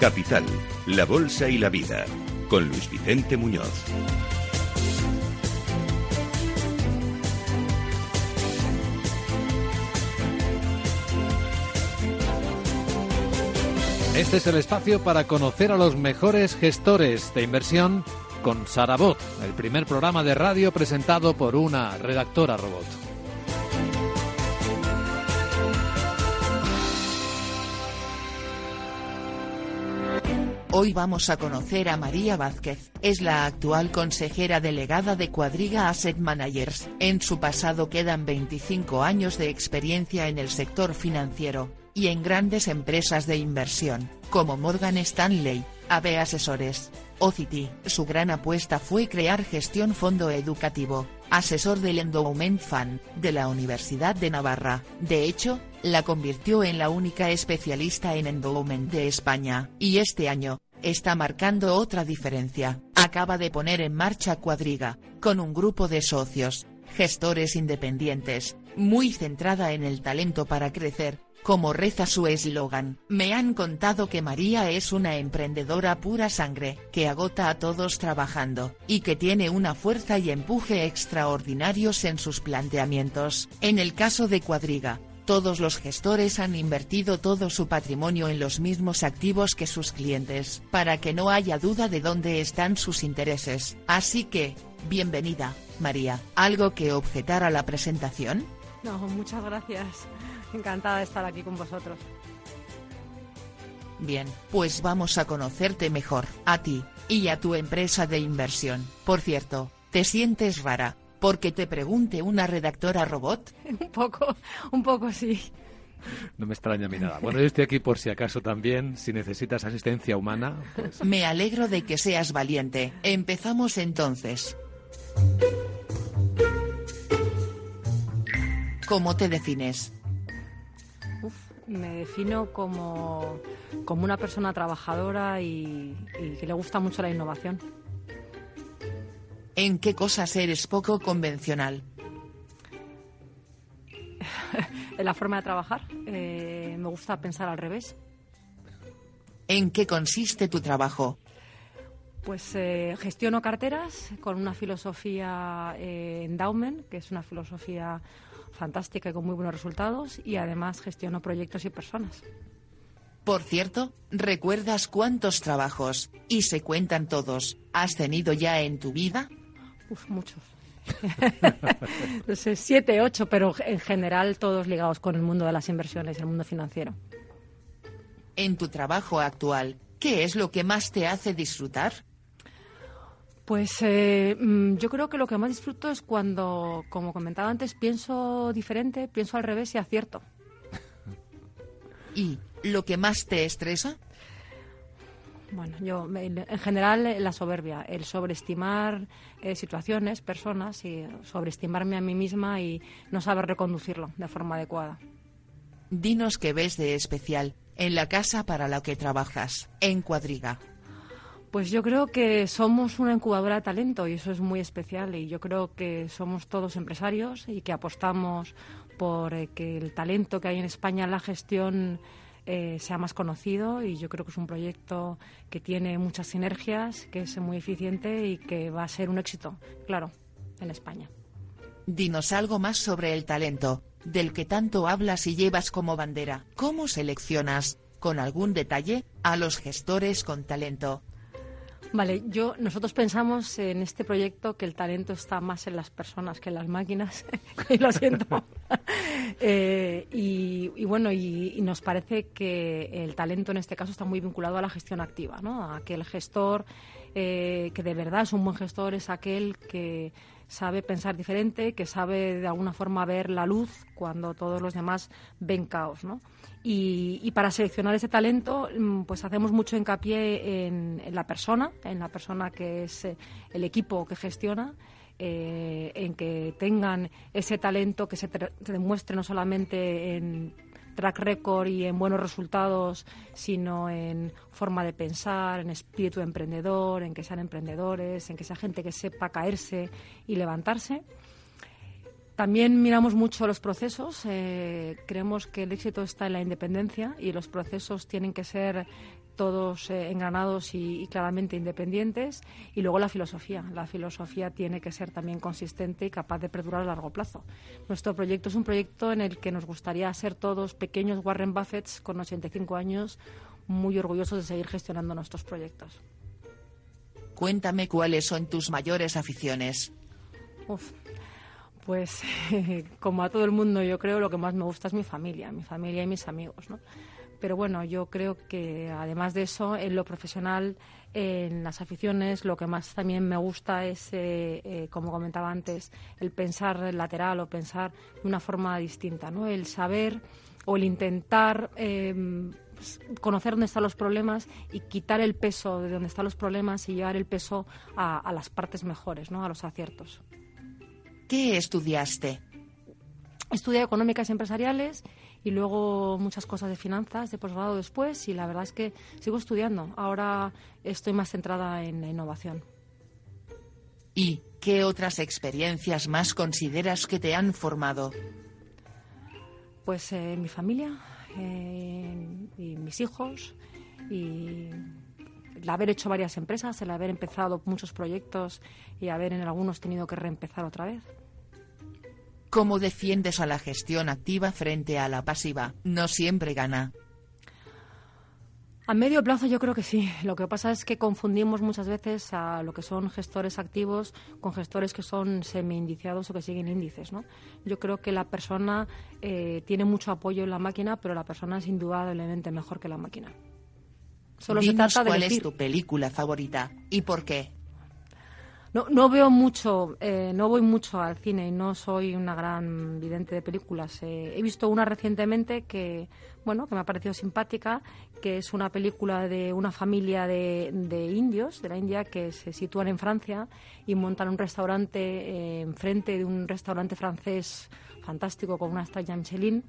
Capital, la Bolsa y la Vida, con Luis Vicente Muñoz. Este es el espacio para conocer a los mejores gestores de inversión con Sarabot, el primer programa de radio presentado por una redactora robot. Hoy vamos a conocer a María Vázquez, es la actual consejera delegada de Cuadriga Asset Managers. En su pasado quedan 25 años de experiencia en el sector financiero, y en grandes empresas de inversión, como Morgan Stanley, AB Asesores, o Citi. Su gran apuesta fue crear gestión fondo educativo, asesor del Endowment Fund, de la Universidad de Navarra. De hecho, la convirtió en la única especialista en endowment de España, y este año, está marcando otra diferencia. Acaba de poner en marcha Cuadriga, con un grupo de socios, gestores independientes, muy centrada en el talento para crecer, como reza su eslogan, me han contado que María es una emprendedora pura sangre, que agota a todos trabajando, y que tiene una fuerza y empuje extraordinarios en sus planteamientos. En el caso de Cuadriga, todos los gestores han invertido todo su patrimonio en los mismos activos que sus clientes, para que no haya duda de dónde están sus intereses. Así que, bienvenida, María. ¿Algo que objetar a la presentación? No, muchas gracias. Encantada de estar aquí con vosotros. Bien, pues vamos a conocerte mejor, a ti, y a tu empresa de inversión. Por cierto, ¿te sientes rara? ¿Porque te pregunte una redactora robot? un poco, un poco sí. No me extraña a mí nada. Bueno, yo estoy aquí por si acaso también, si necesitas asistencia humana. Pues... Me alegro de que seas valiente. Empezamos entonces. ¿Cómo te defines? Me defino como, como, una persona trabajadora y, y que le gusta mucho la innovación. ¿En qué cosas eres poco convencional? en la forma de trabajar. Eh, me gusta pensar al revés. ¿En qué consiste tu trabajo? Pues eh, gestiono carteras con una filosofía eh, endowment, que es una filosofía fantástica y con muy buenos resultados, y además gestiono proyectos y personas. Por cierto, ¿recuerdas cuántos trabajos, y se cuentan todos, has tenido ya en tu vida? Uf, muchos. no sé, siete, ocho, pero en general todos ligados con el mundo de las inversiones, el mundo financiero. En tu trabajo actual, ¿qué es lo que más te hace disfrutar? Pues eh, mm, yo creo que lo que más disfruto es cuando, como comentaba antes, pienso diferente, pienso al revés y acierto. ¿Y lo que más te estresa? Bueno, yo en general eh, la soberbia, el sobreestimar eh, situaciones, personas y sobreestimarme a mí misma y no saber reconducirlo de forma adecuada. Dinos qué ves de especial en la casa para la que trabajas, en Cuadriga. Pues yo creo que somos una incubadora de talento y eso es muy especial y yo creo que somos todos empresarios y que apostamos por eh, que el talento que hay en España en la gestión eh, sea más conocido y yo creo que es un proyecto que tiene muchas sinergias, que es muy eficiente y que va a ser un éxito, claro, en España. Dinos algo más sobre el talento, del que tanto hablas y llevas como bandera. ¿Cómo seleccionas, con algún detalle, a los gestores con talento? Vale, yo nosotros pensamos en este proyecto que el talento está más en las personas que en las máquinas, y lo siento. eh, y, y, bueno, y, y, nos parece que el talento en este caso está muy vinculado a la gestión activa, ¿no? A que el gestor eh, que de verdad es un buen gestor es aquel que sabe pensar diferente, que sabe de alguna forma ver la luz cuando todos los demás ven caos, ¿no? Y, para seleccionar ese talento, pues hacemos mucho hincapié en, en, la persona, en la persona que es eh, el equipo que gestiona, eh, en que tengan ese talento que se, se, demuestre no solamente en track record y en buenos resultados, sino en forma de pensar, en espíritu emprendedor, en que sean emprendedores, en que sea gente que sepa caerse y levantarse También miramos mucho los procesos. Eh, creemos que el éxito está en la independencia y los procesos tienen que ser todos eh, engranados y, claramente independientes. Y luego la filosofía. La filosofía tiene que ser también consistente y capaz de perdurar a largo plazo. Nuestro proyecto es un proyecto en el que nos gustaría ser todos pequeños Warren Buffetts con 85 años, muy orgullosos de seguir gestionando nuestros proyectos. Cuéntame cuáles son tus mayores aficiones. Uf, pues como a todo el mundo yo creo lo que más me gusta es mi familia, mi familia y mis amigos, ¿no? Pero bueno, yo creo que además de eso, en lo profesional, en las aficiones, lo que más también me gusta es, eh, eh, como comentaba antes, el pensar lateral o pensar de una forma distinta, ¿no? El saber o el intentar em, conocer dónde están los problemas y quitar el peso de dónde están los problemas y llevar el peso a, a las partes mejores, ¿no? A los aciertos. ¿Qué estudiaste? Estudié económicas empresariales y luego muchas cosas de finanzas de posgrado después y la verdad es que sigo estudiando. Ahora estoy más centrada en la innovación. ¿Y qué otras experiencias más consideras que te han formado? Pues eh, mi familia eh, y mis hijos y el haber hecho varias empresas, el haber empezado muchos proyectos y haber en algunos tenido que reempezar otra vez. ¿Cómo defiendes a la gestión activa frente a la pasiva? No siempre gana. A medio plazo yo creo que sí. Lo que pasa es que confundimos muchas veces a lo que son gestores activos con gestores que son semi-indiciados o que siguen índices. ¿no? Yo creo que la persona eh, tiene mucho apoyo en la máquina, pero la persona es indudablemente mejor que la máquina. Solo se trata de cuál es tu película favorita y por qué. No, no veo mucho, eh, no voy mucho al cine y no soy una gran vidente de películas. Eh, he visto una recientemente que, bueno, que me ha parecido simpática, que es una película de una familia de, de indios de la India que se sitúan en Francia y montan un restaurante eh, enfrente de un restaurante francés fantástico con una estrella Michelin.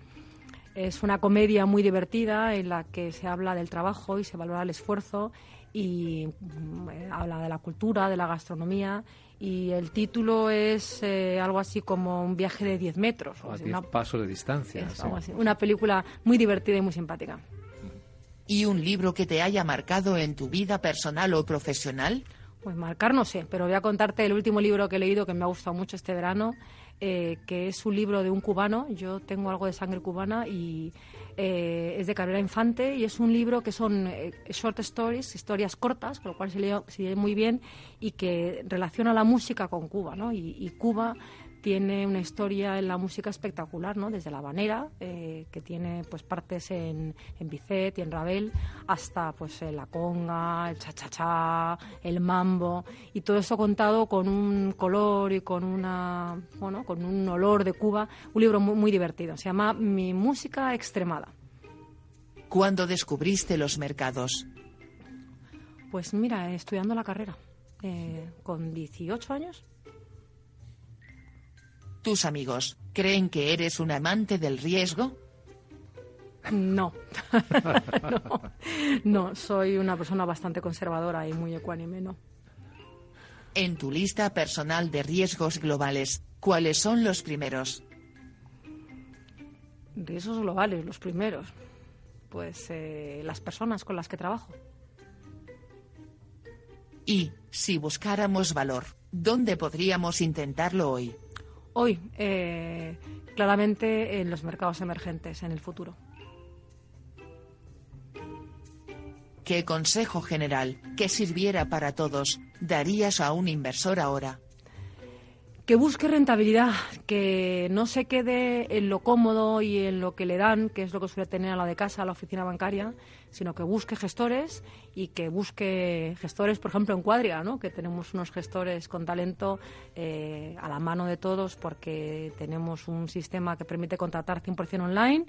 Es una comedia muy divertida en la que se habla del trabajo y se valora el esfuerzo y mm, eh, habla de la cultura, de la gastronomía y el título es eh, algo así como un viaje de 10 metros. O a 10 pasos de distancia. Una película muy divertida y muy simpática. ¿Y un libro que te haya marcado en tu vida personal o profesional? Pues marcar no sé, pero voy a contarte el último libro que he leído que me ha gustado mucho este verano, eh, que es un libro de un cubano. Yo tengo algo de sangre cubana y eh, es de Cabrera Infante y es un libro que son eh, short stories, historias cortas, con lo cual se lee, muy bien y que relaciona la música con Cuba. ¿no? y Cuba tiene una historia en la música espectacular, ¿no? Desde la habanera, eh, que tiene pues partes en, en Bicet y en Ravel, hasta pues la conga, el cha-cha-cha, el mambo, y todo eso contado con un color y con una, bueno, con un olor de Cuba, un libro muy, muy divertido. Se llama Mi música extremada. ¿Cuándo descubriste los mercados? Pues mira, estudiando la carrera, eh, con 18 años. ¿Tus amigos creen que eres un amante del riesgo? No. no. no, soy una persona bastante conservadora y muy ecuánime, no. En tu lista personal de riesgos globales, ¿cuáles son los primeros? Riesgos globales, los primeros. Pues eh, las personas con las que trabajo. Y, si buscáramos valor, ¿dónde podríamos intentarlo hoy? Hoy, eh, claramente en los mercados emergentes en el futuro. ¿Qué consejo general, que sirviera para todos, darías a un inversor ahora? Que busque rentabilidad, que no se quede en lo cómodo y en lo que le dan, que es lo que suele tener a la de casa, a la oficina bancaria, sino que busque gestores y que busque gestores, por ejemplo, en Cuadria, ¿no? que tenemos unos gestores con talento eh, a la mano de todos porque tenemos un sistema que permite contratar 100% online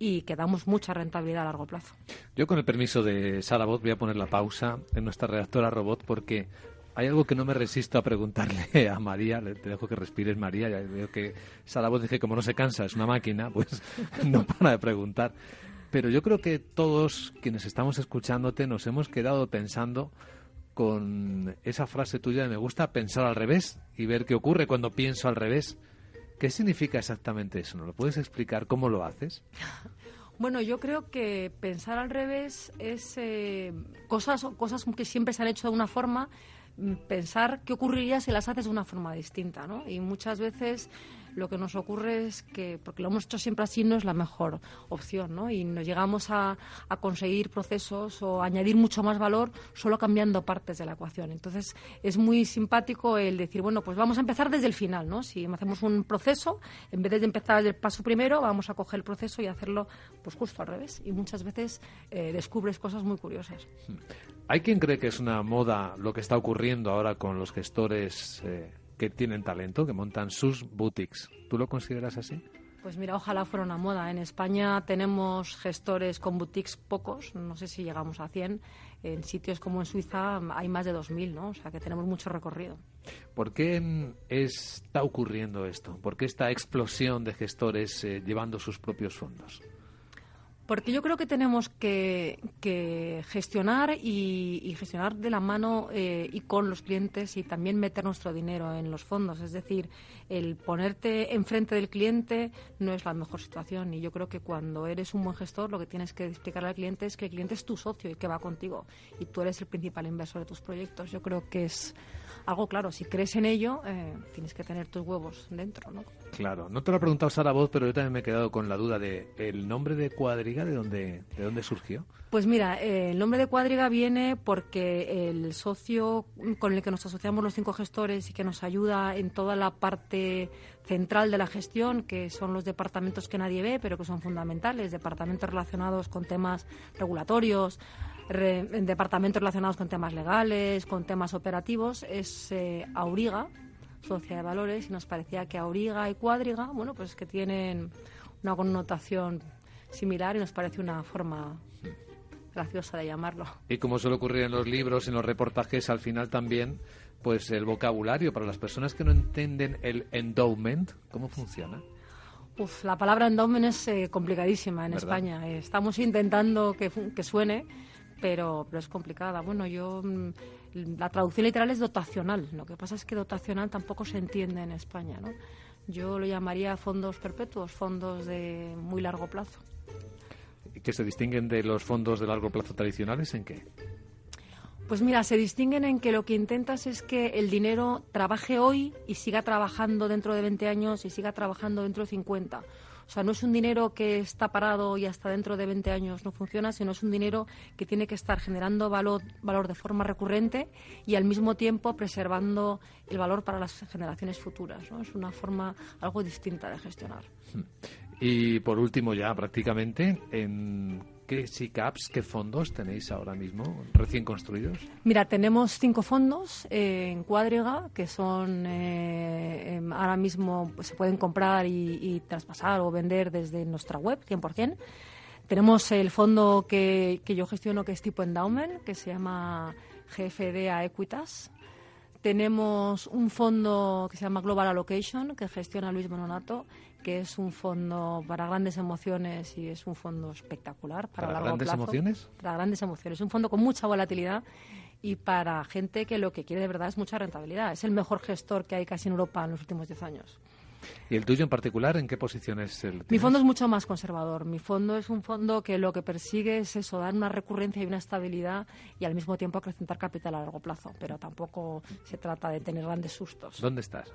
y que damos mucha rentabilidad a largo plazo. Yo, con el permiso de Sara Bot, voy a poner la pausa en nuestra redactora robot porque hay algo que no me resisto a preguntarle a María, te dejo que respires María, ya veo que Sara Voz dice como no se cansa, es una máquina, pues no para de preguntar. Pero yo creo que todos quienes estamos escuchándote nos hemos quedado pensando con esa frase tuya de me gusta pensar al revés y ver qué ocurre cuando pienso al revés. ¿Qué significa exactamente eso? ¿No lo puedes explicar cómo lo haces? Bueno, yo creo que pensar al revés es eh, cosas, cosas que siempre se han hecho de una forma, pensar qué ocurriría si las haces de una forma distinta, ¿no? Y muchas veces lo que nos ocurre es que, porque lo hemos hecho siempre así, no es la mejor opción, ¿no? Y nos llegamos a, conseguir procesos o añadir mucho más valor solo cambiando partes de la ecuación. Entonces, es muy simpático el decir, bueno, pues vamos a empezar desde el final, ¿no? Si hacemos un proceso, en vez de empezar el paso primero, vamos a coger el proceso y hacerlo, pues justo al revés. Y muchas veces eh, descubres cosas muy curiosas. Hay quien cree que es una moda lo que está ocurriendo ahora con los gestores eh, que tienen talento, que montan sus boutiques. ¿Tú lo consideras así? Pues mira, ojalá fuera una moda. En España tenemos gestores con boutiques pocos, no sé si llegamos a 100. En sitios como en Suiza hay más de 2.000, ¿no? O sea que tenemos mucho recorrido. ¿Por qué mm, está ocurriendo esto? ¿Por qué esta explosión de gestores eh, llevando sus propios fondos? Porque yo creo que tenemos que, que gestionar y, y, gestionar de la mano eh, y con los clientes y también meter nuestro dinero en los fondos. Es decir, el ponerte enfrente del cliente no es la mejor situación. Y yo creo que cuando eres un buen gestor, lo que tienes que explicar al cliente es que el cliente es tu socio y que va contigo. Y tú eres el principal inversor de tus proyectos. Yo creo que es algo claro. Si crees en ello, eh, tienes que tener tus huevos dentro, ¿no? Claro. No te lo ha preguntado Sara Voz, pero yo también me he quedado con la duda de el nombre de ¿de dónde, de dónde surgió? Pues mira, eh, el nombre de Cuadriga viene porque el socio con el que nos asociamos los cinco gestores y que nos ayuda en toda la parte central de la gestión, que son los departamentos que nadie ve, pero que son fundamentales, departamentos relacionados con temas regulatorios, re, departamentos relacionados con temas legales, con temas operativos, es eh, Auriga, Sociedad de Valores, y nos parecía que Auriga y Cuadriga, bueno, pues que tienen una connotación similar y nos parece una forma graciosa de llamarlo. Y como suele ocurrir en los libros, en los reportajes, al final también, pues el vocabulario para las personas que no entienden el endowment, ¿cómo funciona? Uf, la palabra endowment es eh, complicadísima en ¿Verdad? España. Estamos intentando que, que suene, pero, pero es complicada. Bueno, yo mm, la traducción literal es dotacional. Lo que pasa es que dotacional tampoco se entiende en España, ¿no? Yo lo llamaría fondos perpetuos, fondos de muy largo plazo. ¿Que se distinguen de los fondos de largo plazo tradicionales en qué? Pues mira, se distinguen en que lo que intentas es que el dinero trabaje hoy y siga trabajando dentro de 20 años y siga trabajando dentro de 50. O sea, no es un dinero que está parado y hasta dentro de 20 años no funciona, sino es un dinero que tiene que estar generando valor, valor de forma recurrente y al mismo tiempo preservando el valor para las generaciones futuras. ¿no? Es una forma algo distinta de gestionar. Y por último ya prácticamente, ¿en qué SICAPs, qué fondos tenéis ahora mismo recién construidos? Mira, tenemos cinco fondos eh, en Cuadriga que son eh, eh, ahora mismo pues, se pueden comprar y, traspasar o vender desde nuestra web 100%. Tenemos el fondo que, que yo gestiono que es tipo endowment, que se llama GFDA Equitas. Tenemos un fondo que se llama Global Allocation, que gestiona Luis Bononato, que es un fondo para grandes emociones y es un fondo espectacular para, ¿Para largo grandes plazo. emociones? Para grandes emociones. Es un fondo con mucha volatilidad y para gente que lo que quiere de verdad es mucha rentabilidad. Es el mejor gestor que hay casi en Europa en los últimos 10 años. ¿Y el tuyo en particular, en qué posición es el Mi tienes? fondo es mucho más conservador. Mi fondo es un fondo que lo que persigue es eso, dar una recurrencia y una estabilidad y al mismo tiempo acrecentar capital a largo plazo. Pero tampoco se trata de tener grandes sustos. ¿Dónde estás?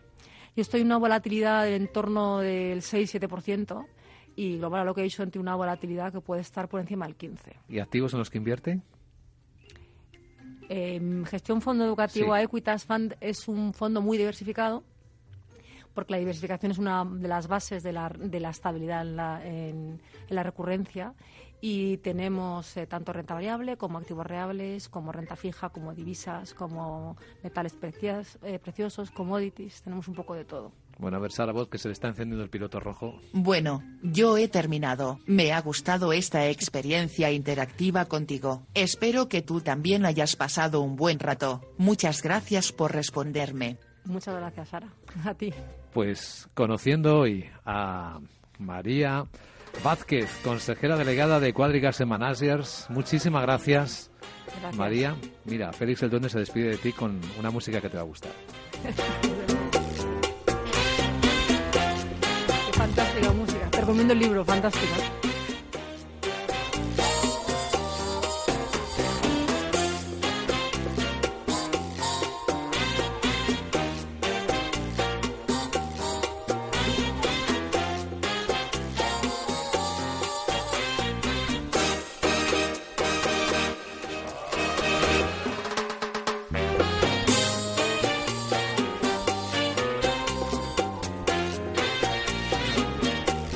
Yo estoy en una volatilidad en torno del 6-7% y Global Allocation tiene una volatilidad que puede estar por encima del 15%. ¿Y activos en los que invierte? Eh, gestión Fondo Educativo Sí. a Equitas Fund es un fondo muy diversificado porque la diversificación es una de las bases de la, de la estabilidad en la, en, en la recurrencia y tenemos eh, tanto renta variable como activos reales, como renta fija, como divisas, como metales precios, eh, preciosos, commodities, tenemos un poco de todo. Bueno, a ver, Sara Voz, que se le está encendiendo el piloto rojo. Bueno, yo he terminado. Me ha gustado esta experiencia interactiva contigo. Espero que tú también hayas pasado un buen rato. Muchas gracias por responderme. Muchas gracias, Sara. A ti. Pues conociendo hoy a María Vázquez, consejera delegada de Cuadrigas Managers, muchísimas gracias. Gracias. María, mira, Félix el Duende se despide de ti con una música que te va a gustar. recomiendo el libro, fantástico.